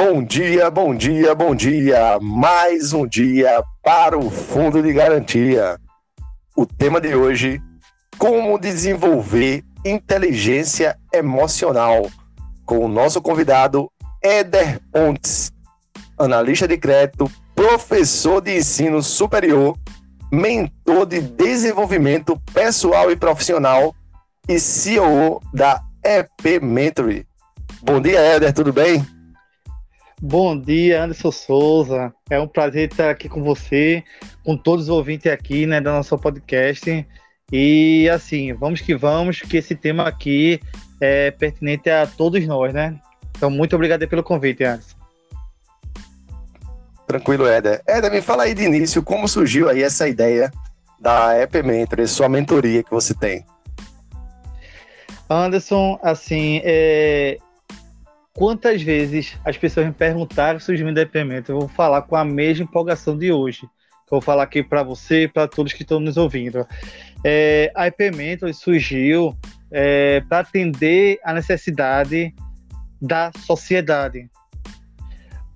Bom dia, bom dia, bom dia. Mais um dia para o Fundo de Garantia. O tema de hoje: como desenvolver inteligência emocional, com o nosso convidado Éder Pontes, analista de crédito, professor de ensino superior, mentor de desenvolvimento pessoal e profissional e CEO da EP Mentory. Bom dia, Éder, tudo bem? Bom dia, Anderson Souza. É um prazer estar aqui com você, com todos os ouvintes aqui, né, da nossa podcast. E assim, vamos que vamos, que esse tema aqui é pertinente a todos nós, né? Então, muito obrigado pelo convite, Anderson. Tranquilo, Éder. Éder, me fala aí de início, como surgiu aí essa ideia da App Mentor, sua mentoria que você tem? Anderson, assim, é, quantas vezes as pessoas me perguntaram sobre o depoimento, eu vou falar com a mesma empolgação de hoje. Eu vou falar aqui para você e para todos que estão nos ouvindo. É, a IP surgiu é, para atender a necessidade da sociedade.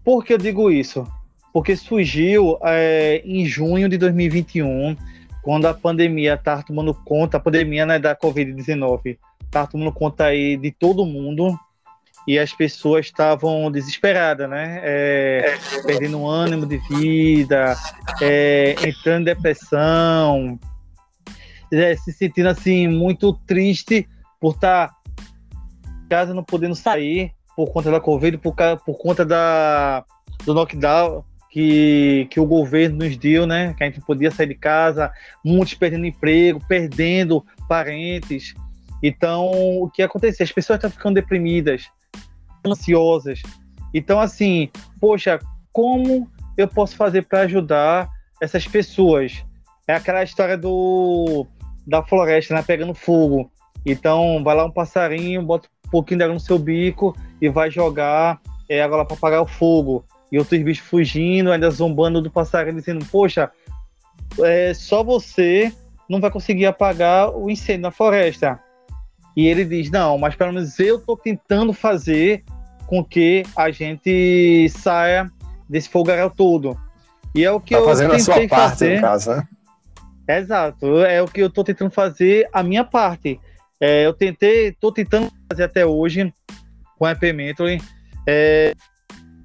Por que eu digo isso? Porque surgiu é, em junho de 2021, quando a pandemia estava tomando conta, a pandemia né, da Covid-19 estava tomando conta aí de todo mundo, e as pessoas estavam desesperadas, né? É, perdendo ânimo de vida, é, entrando em depressão, é, se sentindo assim muito triste por estar tá em casa não podendo sair por conta da Covid, por, por conta da, do lockdown que, que o governo nos deu, né? Que a gente podia sair de casa, muitos perdendo emprego, perdendo parentes. Então, o que aconteceu? As pessoas estão ficando deprimidas, ansiosas. Então, assim, poxa, como eu posso fazer para ajudar essas pessoas? É aquela história do da floresta, né, pegando fogo. Então, vai lá um passarinho, bota um pouquinho de água no seu bico e vai jogar é, água lá para apagar o fogo. E outros bichos fugindo, ainda zombando do passarinho, dizendo: Poxa, é, só você não vai conseguir apagar o incêndio na floresta. E ele diz: Não, mas pelo menos eu estou tentando fazer com que a gente saia desse fogaréu todo. E é o que tá eu fazendo a sua parte, fazer. no caso, né? Exato, é o que eu estou tentando fazer a minha parte. É, eu tentei, estou tentando fazer até hoje com a EP Mentoring. É,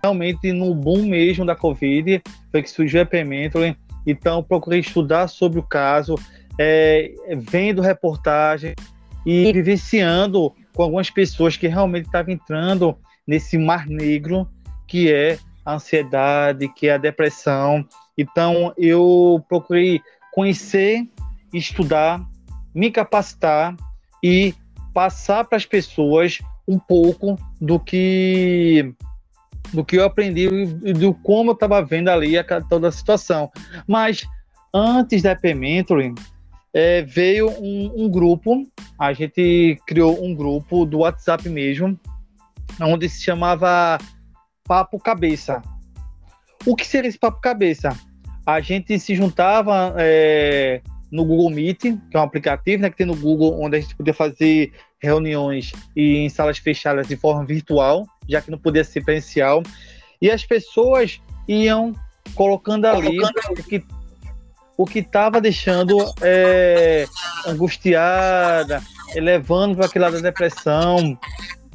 realmente no boom mesmo da Covid foi que surgiu a EP Mentoring. Então procurei estudar sobre o caso, é, vendo reportagem e vivenciando com algumas pessoas que realmente estavam entrando nesse mar negro que é a ansiedade, que é a depressão. Então, eu procurei conhecer, estudar, me capacitar e passar para as pessoas um pouco do que do que eu aprendi e do como eu estava vendo ali a, toda a situação. Mas antes da EP Mentoring, é, veio um, um, grupo, a gente criou um grupo do WhatsApp mesmo, onde se chamava Papo Cabeça. O que seria esse Papo Cabeça? A gente se juntava é, no Google Meet, que é um aplicativo né, que tem no Google, onde a gente podia fazer reuniões e em salas fechadas de forma virtual, já que não podia ser presencial. E as pessoas iam colocando ali colocando... o que o que estava deixando é, angustiada, levando para aquele lado da depressão,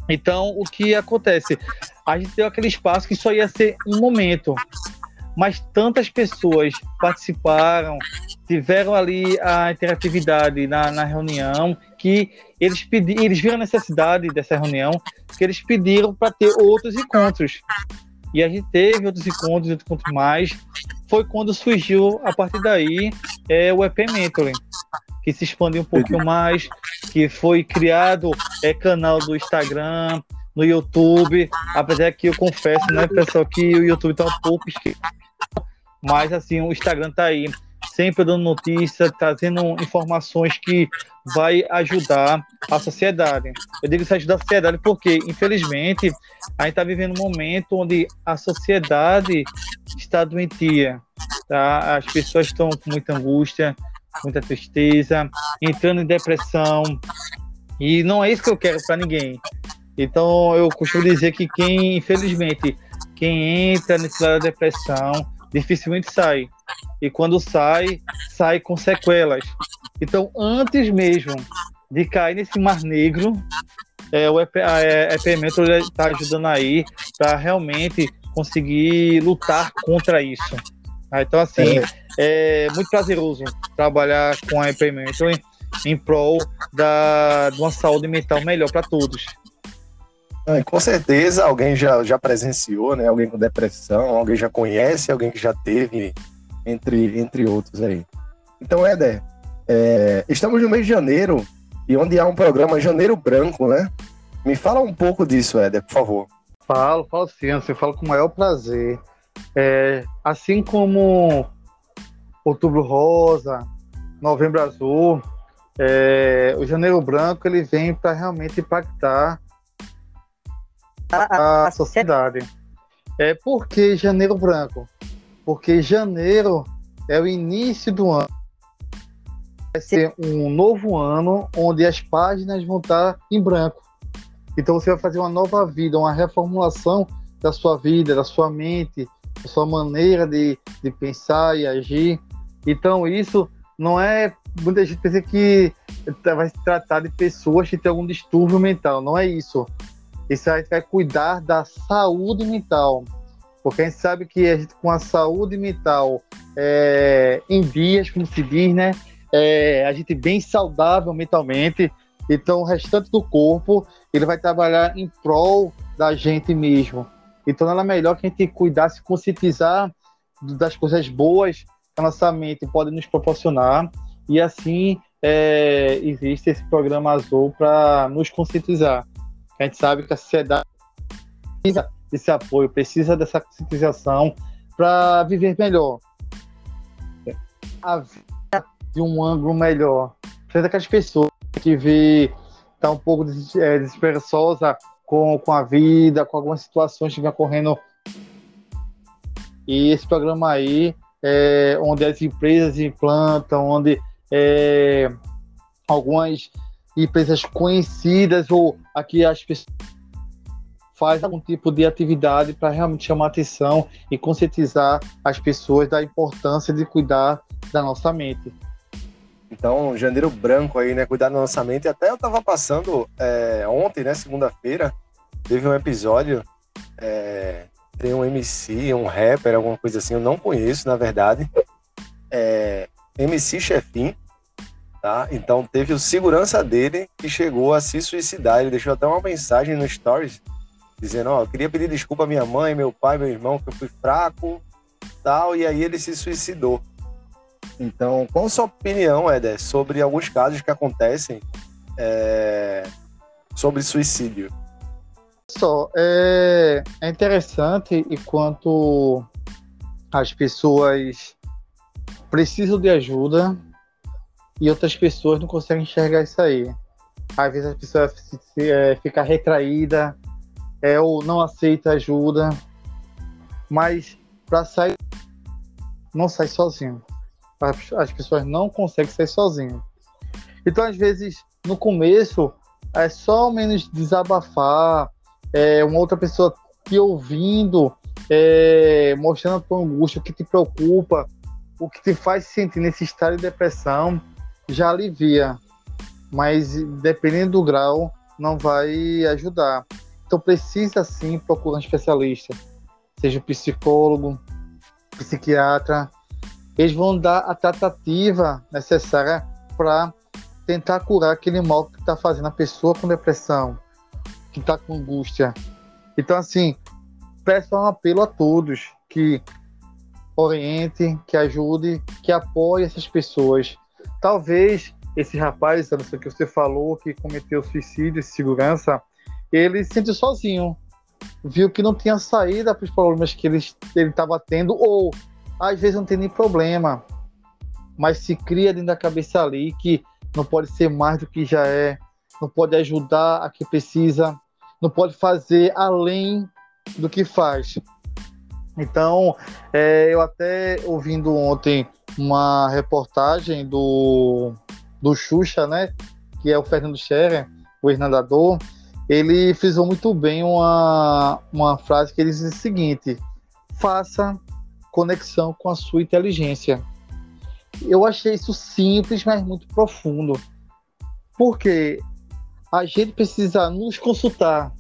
então, o que acontece? A gente deu aquele espaço que só ia ser um momento, mas tantas pessoas participaram, tiveram ali a interatividade na, na reunião, que eles, pedi, eles viram a necessidade dessa reunião, que eles pediram para ter outros encontros. E a gente teve outros encontros, outros encontros mais. Foi quando surgiu, a partir daí, é, o EP Mentoring que se expandiu um pouquinho mais, que foi criado é, canal do Instagram, no YouTube, apesar que eu confesso, né, pessoal, que o YouTube está um pouco esquecido, mas assim, o Instagram está aí, sempre dando notícia, trazendo informações que vai ajudar a sociedade. Eu digo isso ajudar a sociedade porque, infelizmente, a gente está vivendo um momento onde a sociedade está doentia, tá? As pessoas estão com muita angústia, muita tristeza, entrando em depressão. E não é isso que eu quero para ninguém. Então eu costumo dizer que quem, infelizmente, quem entra nesse lado da depressão dificilmente sai. E quando sai, sai com sequelas. Então, antes mesmo de cair nesse mar negro, é, o EP, a EPMento está ajudando aí para realmente conseguir lutar contra isso. Ah, então, assim, é. é. muito prazeroso trabalhar com a EPMento em, em prol da, de uma saúde mental melhor para todos. Ah, com certeza alguém já, já presenciou, né? Alguém com depressão, alguém já conhece, alguém que já teve, entre, entre outros aí. Então, Éder, é, estamos no mês de janeiro e onde há um programa Janeiro Branco, né? Me fala um pouco disso, Éder, por favor. Falo, falo sim, eu falo com o maior prazer. É, assim como Outubro Rosa, Novembro Azul, é, o Janeiro Branco ele vem para realmente impactar a, a sociedade. É, por que Janeiro Branco? Porque janeiro é o início do ano. Vai ser um novo ano onde as páginas vão estar em branco. Então você vai fazer uma nova vida, uma reformulação da sua vida, da sua mente, da sua maneira de, de pensar e agir. Então isso não é. Muita gente pensa que vai se tratar de pessoas que têm algum distúrbio mental. Não é isso. Isso a gente vai cuidar da saúde mental. Porque a gente sabe que a gente, com a saúde mental é, em dias, como se diz, né? É, a gente bem saudável mentalmente, então o restante do corpo ele vai trabalhar em prol da gente mesmo. Então ela é melhor que a gente cuidar, se conscientizar das coisas boas que a nossa mente pode nos proporcionar e assim é, existe esse programa azul para nos conscientizar. A gente sabe que a sociedade desse apoio, precisa dessa conscientização para viver melhor. A vida de um ângulo melhor. Precisa daquelas pessoas que vê tá um pouco é, desesperançosa com, com a vida, com algumas situações que vem ocorrendo. E esse programa aí, é, onde as empresas implantam, onde é, algumas empresas conhecidas ou aqui as pessoas faz algum tipo de atividade para realmente chamar atenção e conscientizar as pessoas da importância de cuidar da nossa mente. Então, janeiro branco aí, né? Cuidar da nossa mente. Até eu tava passando é, ontem, né? Segunda-feira, teve um episódio. É, tem um MC, um rapper, alguma coisa assim, eu não conheço, na verdade. É, MC Chefin, tá? Então teve o segurança dele que chegou a se suicidar. Ele deixou até uma mensagem no Stories dizendo, ó, oh, eu queria pedir desculpa à minha mãe, meu pai, meu irmão, que eu fui fraco, tal, e aí ele se suicidou. Então, qual a sua opinião, Éder, sobre alguns casos que acontecem é, sobre suicídio? Só, é, é interessante enquanto as pessoas precisam de ajuda e outras pessoas não conseguem enxergar isso aí. Às vezes a pessoa é, fica retraída, é, ou não aceita ajuda, mas para sair, não sai sozinho. As, as pessoas não conseguem sair sozinho. Então, às vezes, no começo, é só menos desabafar, é, uma outra pessoa te ouvindo, é, mostrando a tua angústia, o que te preocupa, o que te faz sentir nesse estado de depressão, já alivia. Mas dependendo do grau, não vai ajudar. Então precisa sim procurar um especialista, seja psicólogo, psiquiatra. Eles vão dar a tratativa necessária para tentar curar aquele mal que está fazendo a pessoa com depressão, que está com angústia. Então, assim, peço um apelo a todos que oriente, que ajude, que apoie essas pessoas. Talvez esse rapaz, não sei o que você falou, que cometeu suicídio, segurança, ele se sentiu sozinho. Viu que não tinha saída para os problemas que ele estava tendo, ou às vezes não tem nem problema, mas se cria dentro da cabeça ali que não pode ser mais do que já é, não pode ajudar a que precisa, não pode fazer além do que faz. Então, é, eu até ouvindo ontem uma reportagem do, do Xuxa, né, que é o Fernando Scherer, o ex-nadador, ele frisou muito bem uma, uma frase que ele diz o seguinte: faça conexão com a sua inteligência. Eu achei isso simples, mas muito profundo. Porque a gente precisa nos consultar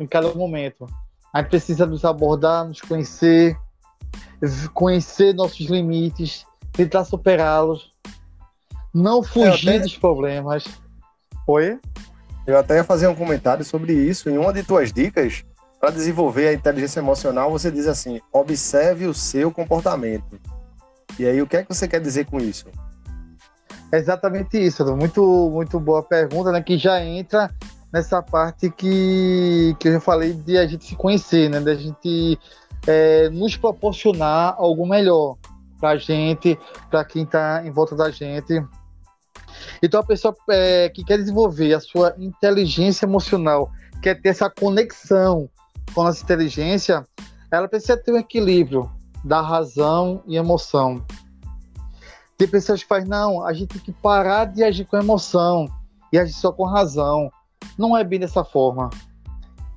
em cada momento. A gente precisa nos abordar, nos conhecer, conhecer nossos limites, tentar superá-los, não fugir até... dos problemas. Oi? Eu até ia fazer um comentário sobre isso. Em uma de tuas dicas, para desenvolver a inteligência emocional, você diz assim: observe o seu comportamento. E aí, o que é que você quer dizer com isso? É exatamente isso, muito, muito boa pergunta, né? Que já entra nessa parte que, que eu já falei de a gente se conhecer, né? Da gente é, nos proporcionar algo melhor para a gente, para quem está em volta da gente. Então, a pessoa é, que quer desenvolver a sua inteligência emocional, quer ter essa conexão com a nossa inteligência, ela precisa ter um equilíbrio da razão e emoção. Tem pessoas que falam, não, a gente tem que parar de agir com emoção e agir só com razão. Não é bem dessa forma.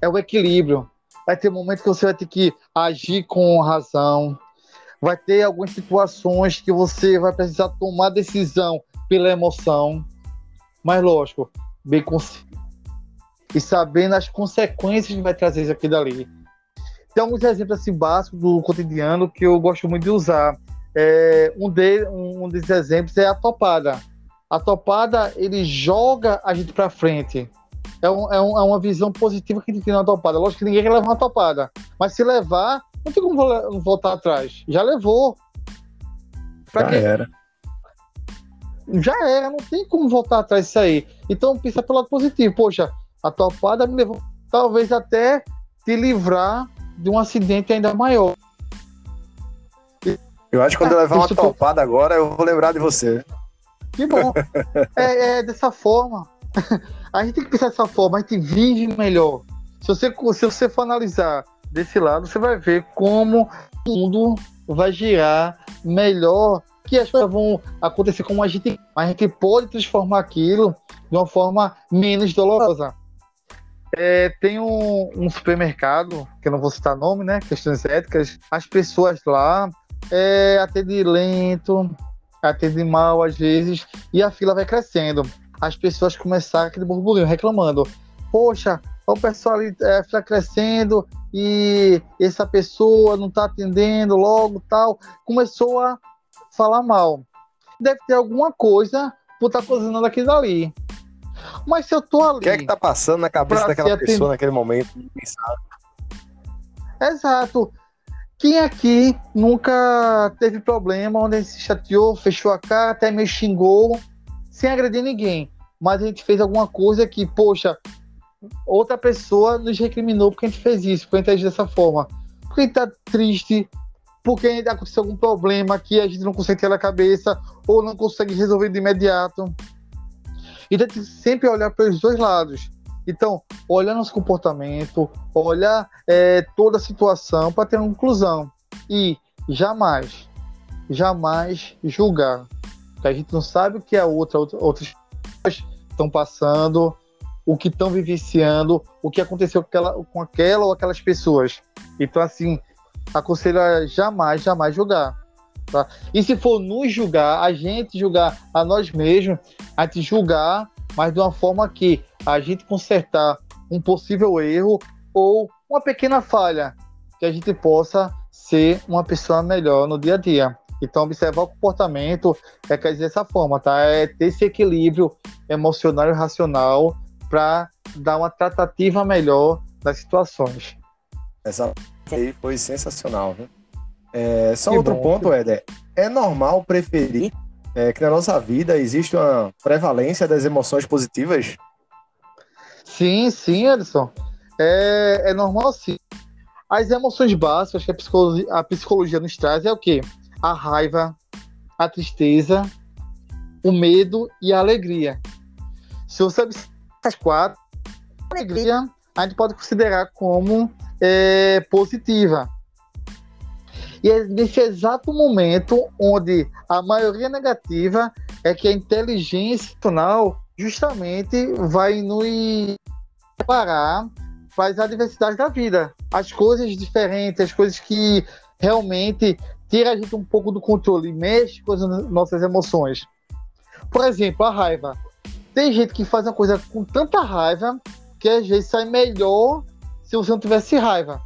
É o equilíbrio. Vai ter momentos que você vai ter que agir com razão. Vai ter algumas situações que você vai precisar tomar decisão pela emoção. Mas, lógico, bem consciente. E sabendo as consequências que vai trazer isso aqui dali. Tem alguns exemplos assim básicos do cotidiano que eu gosto muito de usar. É, um, de, um desses exemplos é a topada. A topada, ele joga a gente para frente. É, um, é, um, é, uma visão positiva que a gente tem na topada. Lógico que ninguém quer levar uma topada. Mas se levar, não tem como voltar atrás. Já levou. Pra Já quê? era já era, não tem como voltar atrás disso aí. Então pensa pelo lado positivo. Poxa, a topada me levou talvez até te livrar de um acidente ainda maior. Eu acho que quando eu levar uma topada agora, eu vou lembrar de você. Que bom. é, é, dessa forma. a gente tem que pensar dessa forma, a gente vive melhor. Se você, se você for analisar desse lado, você vai ver como o mundo vai girar melhor que as coisas vão acontecer como a gente, a gente pode transformar aquilo de uma forma menos dolorosa. É, tem um, um, supermercado, que eu não vou citar nome, né? Questões éticas. As pessoas lá é, atendem lento, atendem mal às vezes, e a fila vai crescendo. As pessoas começaram aquele burburinho reclamando: Poxa, o pessoal ali é, crescendo e essa pessoa não está atendendo logo tal. Começou a falar mal. Deve ter alguma coisa por estar tá cozinhando aquilo ali. Mas se eu tô ali. O que é que tá passando na cabeça daquela pessoa naquele momento? Exato. Quem aqui nunca teve problema onde se chateou, fechou a cara, até me xingou, sem agredir ninguém. Mas a gente fez alguma coisa que, poxa, outra pessoa nos recriminou porque a gente fez isso, porque a gente agiu dessa forma. Porque a gente tá triste, porque ainda aconteceu algum problema que a gente não consegue ter na cabeça ou não consegue resolver de imediato. Então, tem que sempre olhar para os dois lados. Então, olhar nosso comportamento, olhar é, toda a situação para ter uma conclusão. E jamais, jamais julgar. Porque a gente não sabe o que a outra, outras pessoas estão passando, o que estão vivenciando, o que aconteceu com aquela, com aquela ou aquelas pessoas. Então, assim, aconselho a jamais, jamais julgar. Tá? E se for nos julgar, a gente julgar a nós mesmos, a gente julgar, mas de uma forma que a gente consertar um possível erro ou uma pequena falha, que a gente possa ser uma pessoa melhor no dia a dia. Então, observar o comportamento é quer dizer dessa forma, tá? É ter esse equilíbrio emocional e racional para dar uma tratativa melhor das situações. Essa aí foi sensacional, viu? É, só que outro bom, ponto, Éder. É normal preferir é, que na nossa vida existe uma prevalência das emoções positivas? Sim, sim, Edson. É, é normal sim. As emoções básicas que a psicologia, a psicologia nos traz é o quê? A raiva, a tristeza, o medo e a alegria. Se você observar essas quatro, a alegria a gente pode considerar como é, positiva. E é nesse exato momento onde a maioria negativa é que a inteligência emocional justamente vai nos parar faz a diversidade da vida. As coisas diferentes, as coisas que realmente tira a gente um pouco do controle, mexe com as nossas emoções. Por exemplo, a raiva. Tem gente que faz uma coisa com tanta raiva que às vezes sai melhor se você não tivesse raiva.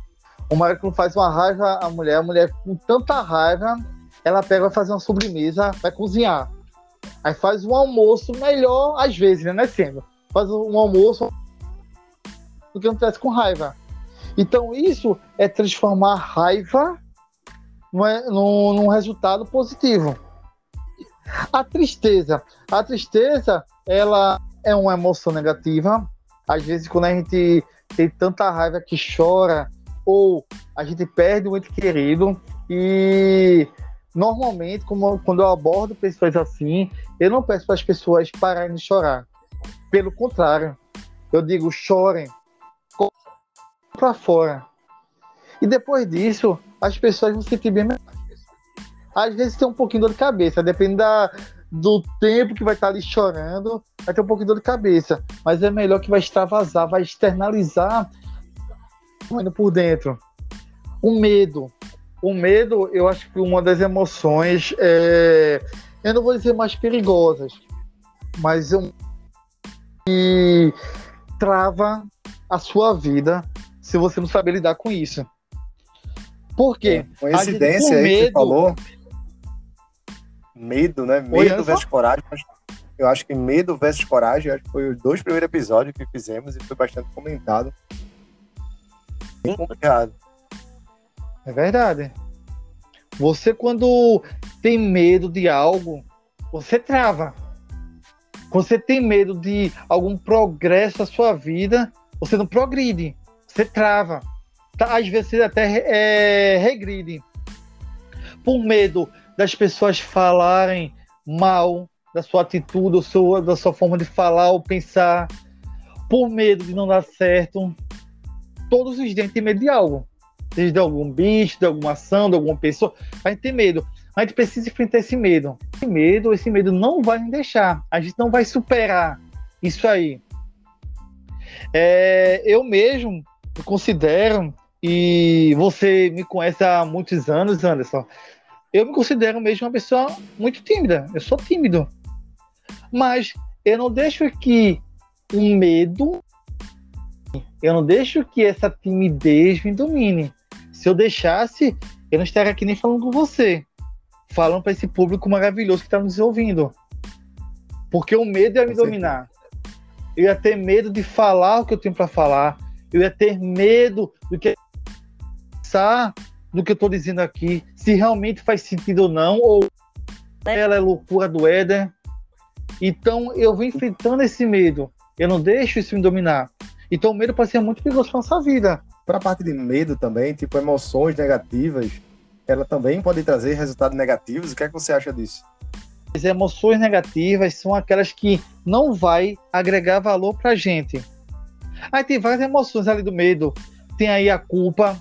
O marido quando faz uma raiva a mulher, a mulher com tanta raiva, ela pega vai fazer uma sobremesa, vai cozinhar. Aí faz um almoço melhor, às vezes, né? Não é sempre. Faz um almoço do que não tivesse com raiva. Então, isso é transformar raiva num, num resultado positivo. A tristeza. A tristeza, ela é uma emoção negativa. Às vezes, quando a gente tem tanta raiva que chora, ou a gente perde um ente querido, e normalmente, como, quando eu abordo pessoas assim, eu não peço para as pessoas pararem de chorar. Pelo contrário, eu digo: chorem para fora. E depois disso, as pessoas vão se sentir bem melhor. Às vezes tem um pouquinho de dor de cabeça, depende da, do tempo que vai estar ali chorando, vai ter um pouquinho de dor de cabeça. Mas é melhor que vai extravasar, vai externalizar indo por dentro. O medo. O medo, eu acho que uma das emoções, é, eu não vou dizer mais perigosas, mas um, que trava a sua vida se você não saber lidar com isso. Por quê? É, coincidência aí medo... que você falou. Medo, né? Medo versus coragem. Eu acho que medo versus coragem acho que foi os dois primeiros episódios que fizemos e foi bastante comentado. Bem complicado. É verdade. Você, quando tem medo de algo, você trava. Quando você tem medo de algum progresso na sua vida, você não progride. Você trava tá, às vezes até é, regride por medo das pessoas falarem mal da sua atitude, sua, da sua forma de falar ou pensar, por medo de não dar certo. Todos os dias têm medo de algo, seja de algum bicho, de alguma ação, de alguma pessoa. A gente tem medo. A gente precisa enfrentar esse medo. Esse medo, esse medo não vai nos deixar. A gente não vai superar isso aí. É, eu mesmo considero e você me conhece há muitos anos, Anderson. Eu me considero mesmo uma pessoa muito tímida. Eu sou tímido. Mas eu não deixo que o medo, eu não deixo que essa timidez me domine. Se eu deixasse, eu não estaria aqui nem falando com você, falando para esse público maravilhoso que está nos ouvindo. Porque o medo ia me dominar. Eu ia ter medo de falar o que eu tenho para falar. Eu ia ter medo do que pensar no que eu estou dizendo aqui, se realmente faz sentido ou não, ou ela é loucura do Éder. Então eu vou enfrentando esse medo. Eu não deixo isso me dominar. Então o medo pode ser muito perigoso para nossa vida. Para a parte de medo também, tipo emoções negativas, ela também pode trazer resultados negativos. O que é que você acha disso? As emoções negativas são aquelas que não vai agregar valor para a gente. Aí tem várias emoções ali do medo. Tem aí a culpa,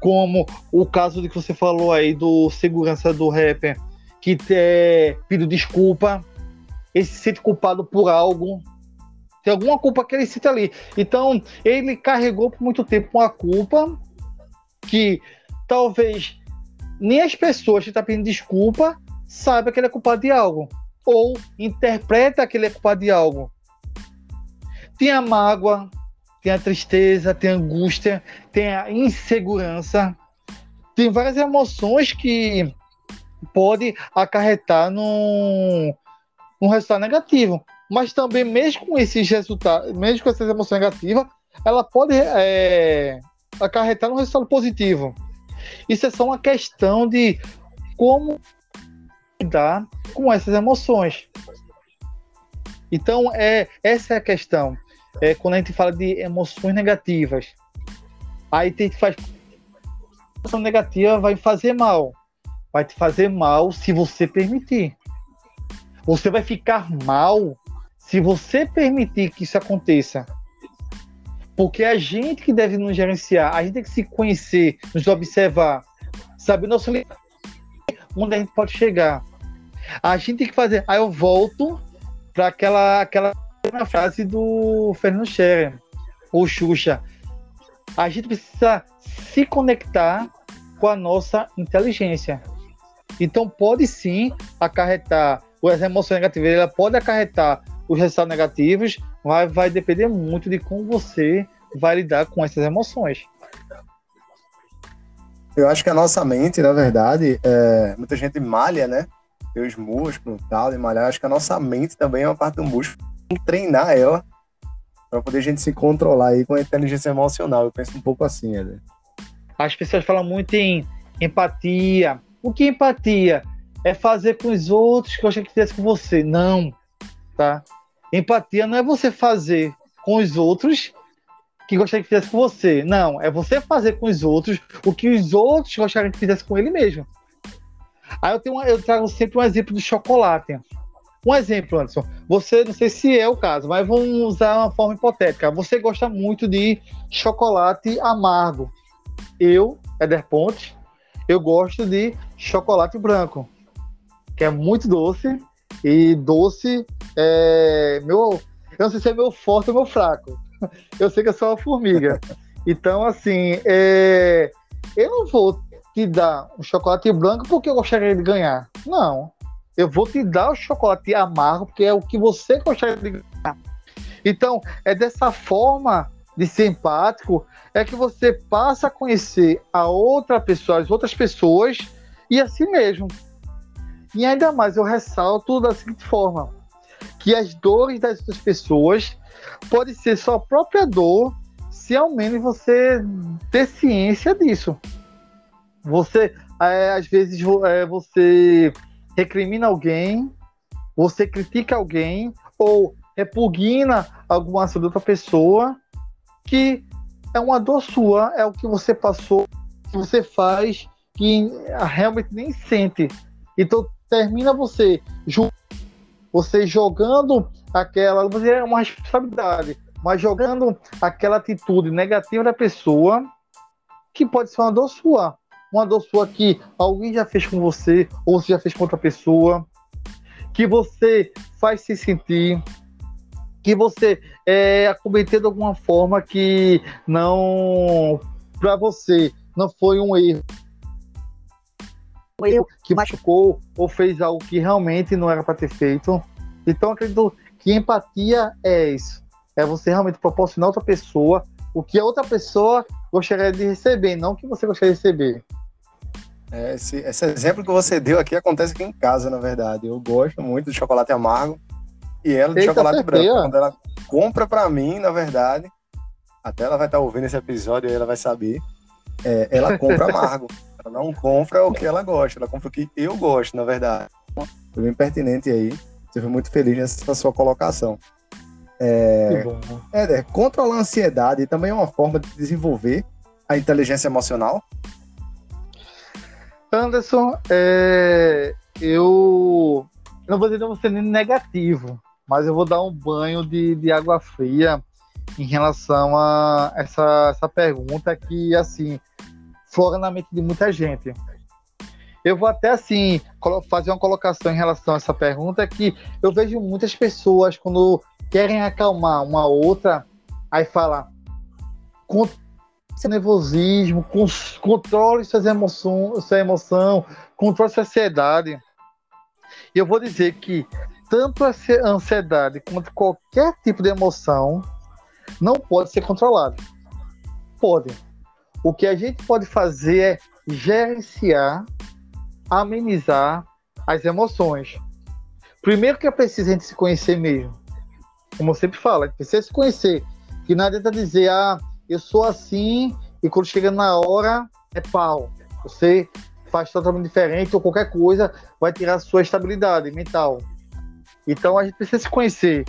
como o caso de que você falou aí do segurança do rapper que é, pediu desculpa, ele se sente culpado por algo, tem alguma culpa que ele cita ali. Então, ele carregou por muito tempo uma culpa que talvez nem as pessoas que estão tá pedindo desculpa saibam que ele é culpado de algo, ou interpreta que ele é culpado de algo. Tem a mágoa, tem a tristeza, tem a angústia, tem a insegurança, tem várias emoções que pode acarretar num, num resultado negativo. Mas também, mesmo com esses resultados, mesmo com essas emoções negativas, ela pode é, acarretar num resultado positivo. Isso é só uma questão de como lidar com essas emoções. Então, é, essa é a questão é, quando a gente fala de emoções negativas, aí que faz emoção negativa vai fazer mal, vai te fazer mal se você permitir. Você vai ficar mal se você permitir que isso aconteça. Porque a gente que deve nos gerenciar, a gente tem que se conhecer, nos observar, saber nosso onde a gente pode chegar. A gente tem que fazer. Aí eu volto para aquela, aquela na frase do Fernando Scherer. ou Xuxa. A gente precisa se conectar com a nossa inteligência. Então pode sim acarretar as emoções negativas, ela pode acarretar os resultados negativos, mas vai depender muito de como você vai lidar com essas emoções. Eu acho que a nossa mente, na verdade, é, muita gente malha, né? Tem os músculos e tal, de malhar. Acho que a nossa mente também é uma parte do músculo. Treinar ela para poder a gente se controlar aí com a inteligência emocional. Eu penso um pouco assim, Eder. As pessoas falam muito em empatia. O que é empatia? É fazer com os outros que eu achei que fizesse com você. Não, tá? Empatia não é você fazer com os outros que gostaria que fizesse com você. Não, é você fazer com os outros o que os outros gostariam que fizesse com ele mesmo. Aí eu, tenho uma, eu trago sempre um exemplo do chocolate. Um exemplo, Anderson. Você, não sei se é o caso, mas vamos usar uma forma hipotética. Você gosta muito de chocolate amargo. Eu, Eder Ponte, eu gosto de chocolate branco, que é muito doce. E doce é meu. Eu não sei se é meu forte ou meu fraco. Eu sei que eu sou uma formiga. Então, assim, é, eu não vou te dar um chocolate branco porque eu gostaria de ganhar. Não. Eu vou te dar o chocolate amargo porque é o que você gostaria de ganhar. Então, é dessa forma de ser empático é que você passa a conhecer a outra pessoa, as outras pessoas e a si mesmo. E ainda mais eu ressalto da seguinte forma: que as dores das outras pessoas pode ser sua própria dor, se ao menos você ter ciência disso. Você, é, às vezes, é, você recrimina alguém, você critica alguém ou repugna alguma ação de outra pessoa que é uma dor sua, é o que você passou, que você faz, que realmente nem sente. Então termina você, você jogando aquela, você é uma responsabilidade, mas jogando aquela atitude negativa da pessoa que pode ser uma dor sua, uma dor sua que alguém já fez com você ou você já fez com outra pessoa, que você faz se sentir. Que você é acometeu de alguma forma que não para você não foi um erro. Erro que machucou ou fez algo que realmente não era para ter feito. Então acredito que empatia é isso. É você realmente proporcionar a outra pessoa o que a outra pessoa gostaria de receber não o que você gostaria de receber é, esse, esse exemplo que você deu aqui acontece aqui em casa, na verdade. Eu gosto muito de chocolate amargo e ela de Eita, chocolate branco. Quando ela compra para mim, na verdade, até ela vai estar tá ouvindo esse episódio e ela vai saber, é, ela compra amargo. Ela não compra o que ela gosta, ela compra o que eu gosto, na verdade. Foi bem pertinente aí. Você foi muito feliz nessa sua colocação. É, Éder, controlar a ansiedade também é uma forma de desenvolver a inteligência emocional? Anderson, é, eu não vou dizer você nem negativo, mas eu vou dar um banho de, de água fria em relação a essa, essa pergunta que, assim, flora na mente de muita gente. Eu vou até, assim, fazer uma colocação em relação a essa pergunta que eu vejo muitas pessoas, quando querem acalmar uma outra, aí fala seu nervosismo, controle suas emoções, sua emoção, controle sua ansiedade. E eu vou dizer que tanto a ansiedade quanto qualquer tipo de emoção não pode ser controlado. Pode. O que a gente pode fazer é gerenciar, amenizar as emoções. Primeiro que é preciso a gente se conhecer mesmo. Como eu sempre falo, a gente precisa se conhecer. Que não adianta dizer, ah, eu sou assim, e quando chega na hora, é pau. Você faz totalmente diferente, ou qualquer coisa vai tirar a sua estabilidade mental. Então a gente precisa se conhecer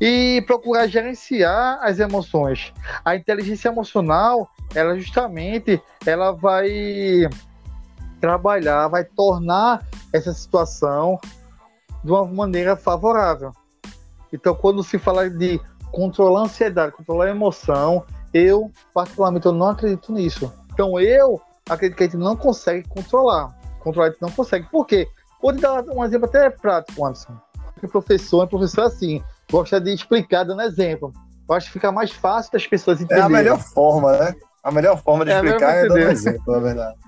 e procurar gerenciar as emoções. A inteligência emocional, ela justamente, ela vai trabalhar, vai tornar essa situação de uma maneira favorável. Então, quando se fala de controlar a ansiedade, controlar a emoção, eu, particularmente, eu não acredito nisso. Então, eu acredito que a gente não consegue controlar. Controlar a gente não consegue. Por quê? Vou te dar um exemplo até prático, Anderson que professor é professor assim, gosta de explicar dando exemplo. Eu acho que fica mais fácil das pessoas entenderem. É a melhor forma, né? A melhor forma de é explicar é dando exemplo, na verdade.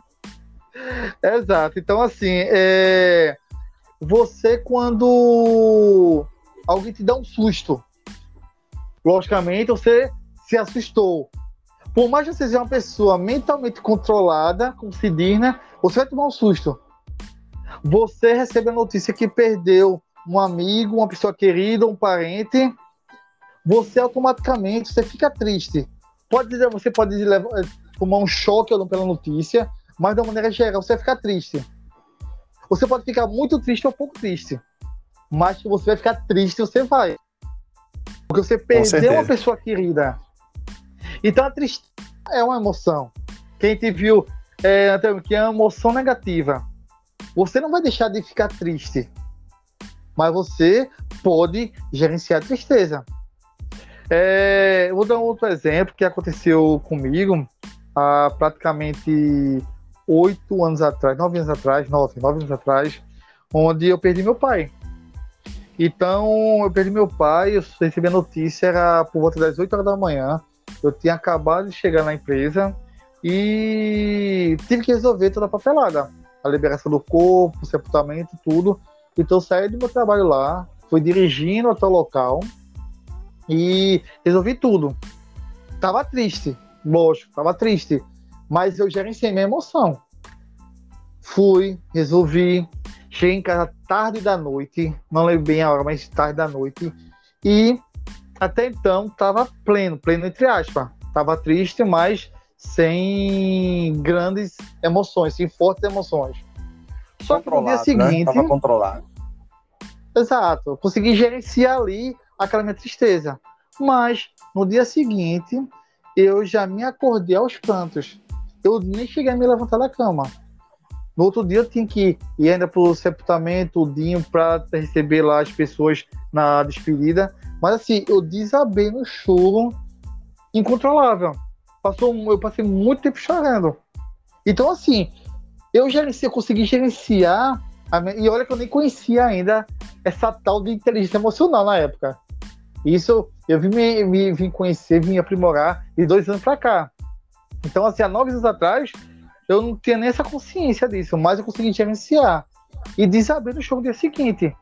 Exato. Então, assim, é... você quando alguém te dá um susto, logicamente você se assustou. Por mais que você seja uma pessoa mentalmente controlada, como se diz, né? Você vai tomar um susto. Você recebe a notícia que perdeu um amigo, uma pessoa querida, um parente, você automaticamente você fica triste. Pode dizer, você pode levar, tomar um choque pela notícia, mas da maneira geral você vai ficar triste. Você pode ficar muito triste ou pouco triste, mas você vai ficar triste, você vai. Porque você perdeu uma pessoa querida. Então a tristeza é uma emoção. Quem te viu é, que é uma emoção negativa. Você não vai deixar de ficar triste, mas você pode gerenciar a tristeza. É, vou dar um outro exemplo que aconteceu comigo há praticamente oito anos atrás, nove anos atrás, nove, nove anos atrás, onde eu perdi meu pai. Então, eu perdi meu pai, eu recebi a notícia, era por volta das 8 horas da manhã. Eu tinha acabado de chegar na empresa e tive que resolver toda a papelada. A liberação do corpo, o sepultamento, tudo. Então, saí do meu trabalho lá, fui dirigindo até o local e resolvi tudo. Tava triste, lógico, tava triste. Mas eu gerenciei minha emoção. Fui, resolvi. Cheguei em casa tarde da noite, não lembro bem a hora, mas tarde da noite. E até então tava pleno, pleno entre aspas. Tava triste, mas sem grandes emoções, sem fortes emoções. Só que no dia né? seguinte. Né? Tava controlado. Exato. Consegui gerenciar ali aquela minha tristeza. Mas no dia seguinte, eu já me acordei aos prantos. Eu nem cheguei a me levantar da cama. No outro dia eu tinha que ir ainda pro sepultamento, Dinho, para receber lá as pessoas na despedida. Mas assim, eu desabei no choro incontrolável. Passou, eu passei muito tempo chorando. Então, assim, eu gerenciei, eu consegui gerenciar. Minha, e olha que eu nem conhecia ainda essa tal de inteligência emocional na época. Isso eu vim, me, me, vim conhecer, vim aprimorar de dois anos para cá. Então, assim, há nove anos atrás, eu não tinha nem essa consciência disso, mas eu consegui gerenciar e desaber no show no dia seguinte.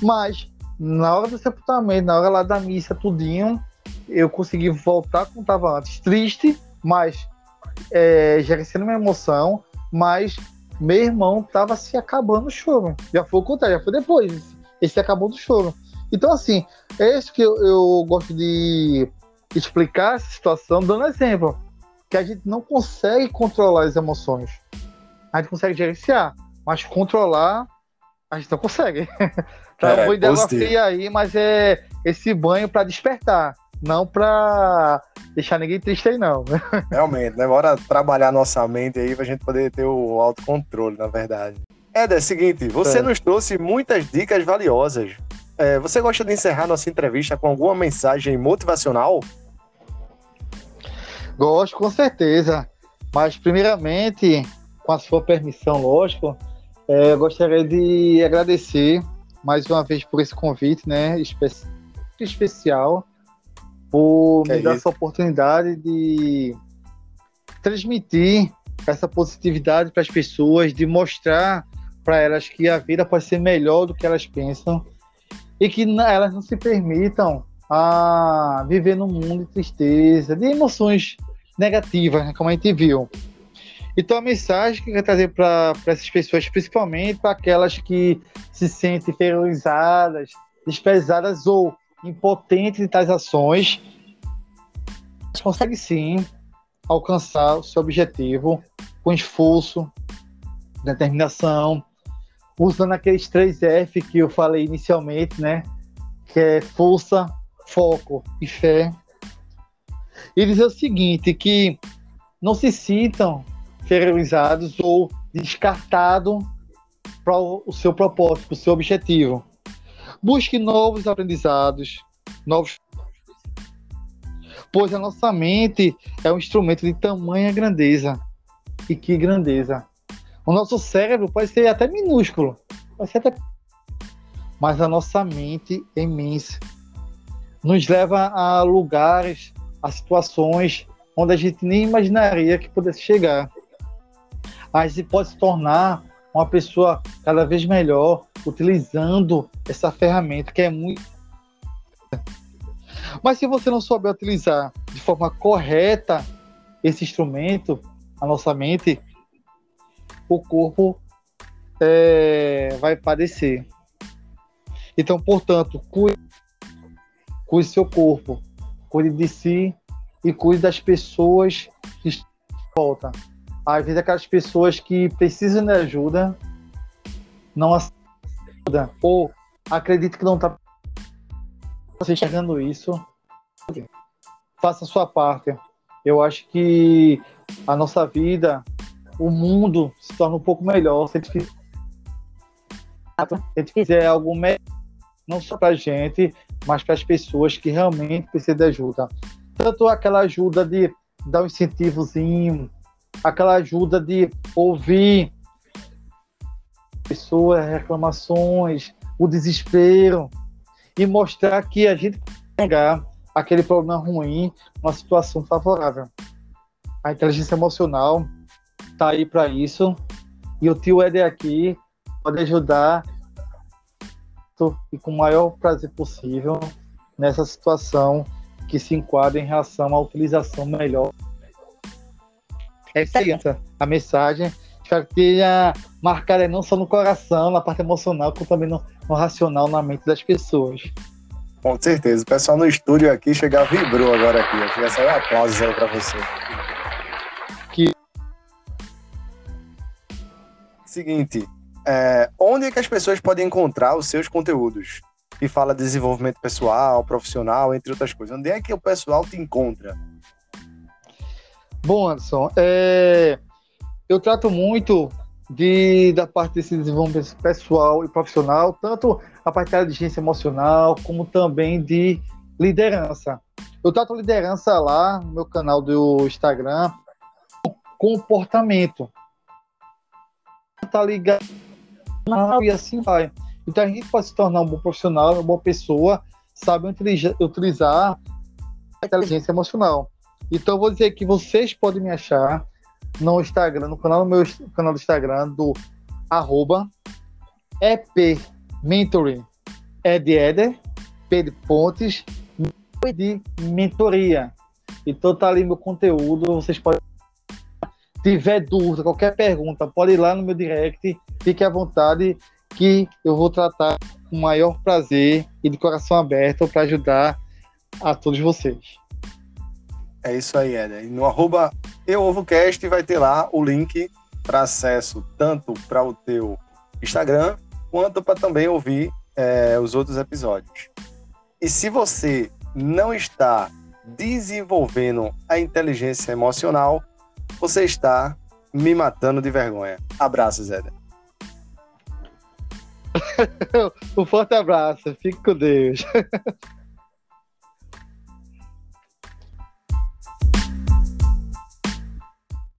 Mas, na hora do sepultamento, na hora lá da missa, tudinho, eu consegui voltar como estava antes. Triste, mas é, gerenciando minha emoção, mas meu irmão estava se acabando o choro. Já foi o contrário, já foi depois. Esse acabou do choro. Então, assim, é isso que eu, eu gosto de explicar essa situação, dando exemplo. Que a gente não consegue controlar as emoções. A gente consegue gerenciar, mas controlar a gente não consegue. tá é, um boi fria aí, mas é esse banho para despertar, não para deixar ninguém triste aí, não. Realmente, né? Bora trabalhar nossa mente aí pra gente poder ter o autocontrole, na verdade. É, é seguinte, você é. nos trouxe muitas dicas valiosas é, você gosta de encerrar nossa entrevista com alguma mensagem motivacional? Gosto, com certeza. Mas, primeiramente, com a sua permissão, lógico, é, eu gostaria de agradecer mais uma vez por esse convite, né? Espe especial, por que me é dar essa oportunidade de transmitir essa positividade para as pessoas, de mostrar para elas que a vida pode ser melhor do que elas pensam e que elas não se permitam a viver num mundo de tristeza, de emoções negativas, né, como a gente viu. Então a mensagem que eu quero trazer para essas pessoas, principalmente para aquelas que se sentem inferiorizadas, desprezadas ou impotentes em tais ações, consegue sim alcançar o seu objetivo com esforço, determinação, usando aqueles três F que eu falei inicialmente, né? Que é força, foco e fé. E dizer o seguinte, que não se sintam inferiorizados ou descartados para o seu propósito, para o seu objetivo. Busque novos aprendizados, novos pois a nossa mente é um instrumento de tamanha grandeza. E que grandeza! O nosso cérebro pode ser até minúsculo, pode ser até... mas a nossa mente é imensa. nos leva a lugares, a situações onde a gente nem imaginaria que pudesse chegar. A gente pode se tornar uma pessoa cada vez melhor utilizando essa ferramenta que é muito. Mas se você não souber utilizar de forma correta esse instrumento, a nossa mente, o corpo é, vai padecer. Então, portanto, cuide, cuide seu corpo, cuide de si e cuide das pessoas que estão volta. Às vezes, aquelas pessoas que precisam de ajuda não ajuda ou acredita que não está você enxergando isso, faça a sua parte. Eu acho que a nossa vida, o mundo se torna um pouco melhor se a gente fizer, se a gente fizer algo melhor, não só para gente, mas para as pessoas que realmente precisam de ajuda. Tanto aquela ajuda de dar um incentivozinho, aquela ajuda de ouvir pessoas, reclamações, o desespero e mostrar que a gente pegar aquele problema ruim uma situação favorável. A inteligência emocional está aí para isso e o tio Eder aqui pode ajudar e com o maior prazer possível nessa situação que se enquadra em relação à utilização melhor. Essa é a mensagem Espero que tenha marcado não só no coração, na parte emocional, como também no, no racional, na mente das pessoas. Com certeza. O pessoal no estúdio aqui chega vibrou agora aqui. Acho que vai sair um aplauso aí pra você. Que... Seguinte, é, onde é que as pessoas podem encontrar os seus conteúdos? Que fala de desenvolvimento pessoal, profissional, entre outras coisas. Onde é que o pessoal te encontra? Bom, Anderson, é eu trato muito de, da parte desse desenvolvimento pessoal e profissional, tanto a parte da inteligência emocional, como também de liderança. Eu trato liderança lá no meu canal do Instagram, comportamento. Tá ligado e assim vai. Então a gente pode se tornar um bom profissional, uma boa pessoa, sabe utilizar a inteligência emocional. Então eu vou dizer que vocês podem me achar no Instagram, no canal, no meu canal do Instagram, do arroba EP Mentoring. É de P de Pontes, de mentoria. Então tá ali meu conteúdo, vocês podem tiver dúvida, qualquer pergunta, pode ir lá no meu direct, fique à vontade que eu vou tratar com o maior prazer e de coração aberto para ajudar a todos vocês. É isso aí, Éder. no arroba EuOvoCast vai ter lá o link para acesso tanto para o teu Instagram quanto para também ouvir é, os outros episódios. E se você não está desenvolvendo a inteligência emocional, você está me matando de vergonha. Abraços, Éder. um forte abraço. Fique com Deus.